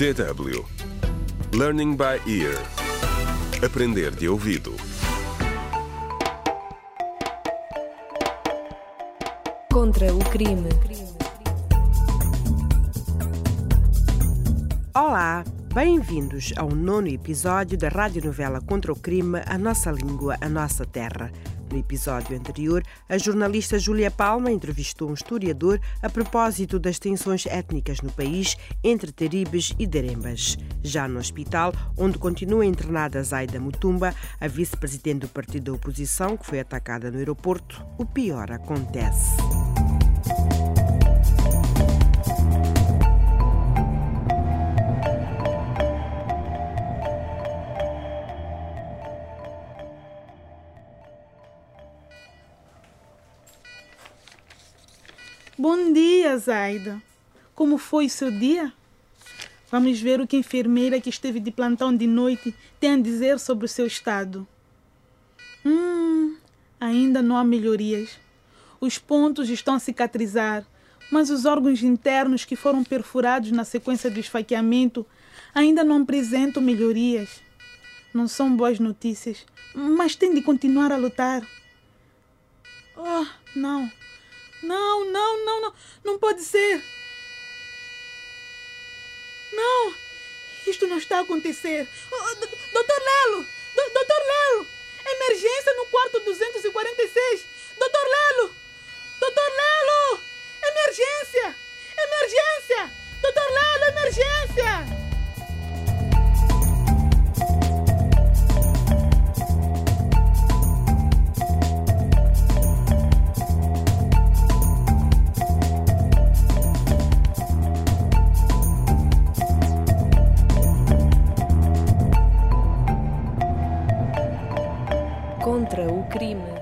DW Learning by Ear Aprender de ouvido Contra o crime. Olá, bem-vindos ao nono episódio da radionovela Contra o Crime, A Nossa Língua, A Nossa Terra. No episódio anterior, a jornalista Júlia Palma entrevistou um historiador a propósito das tensões étnicas no país entre Teribes e Derembas. Já no hospital, onde continua internada Zaida Mutumba, a vice-presidente do partido da oposição, que foi atacada no aeroporto, o pior acontece. Bom dia, Zaida. Como foi o seu dia? Vamos ver o que a enfermeira que esteve de plantão de noite tem a dizer sobre o seu estado. Hum, ainda não há melhorias. Os pontos estão a cicatrizar, mas os órgãos internos que foram perfurados na sequência do esfaqueamento ainda não apresentam melhorias. Não são boas notícias, mas tem de continuar a lutar. Oh, não. Não, não, não, não. Não pode ser. Não. Isto não está a acontecer. Oh, doutor Lelo! Do, doutor Lelo! Emergência no quarto 246. Doutor Lelo! Doutor Lelo! Emergência! Emergência! Doutor Lelo, emergência! Contra o crime.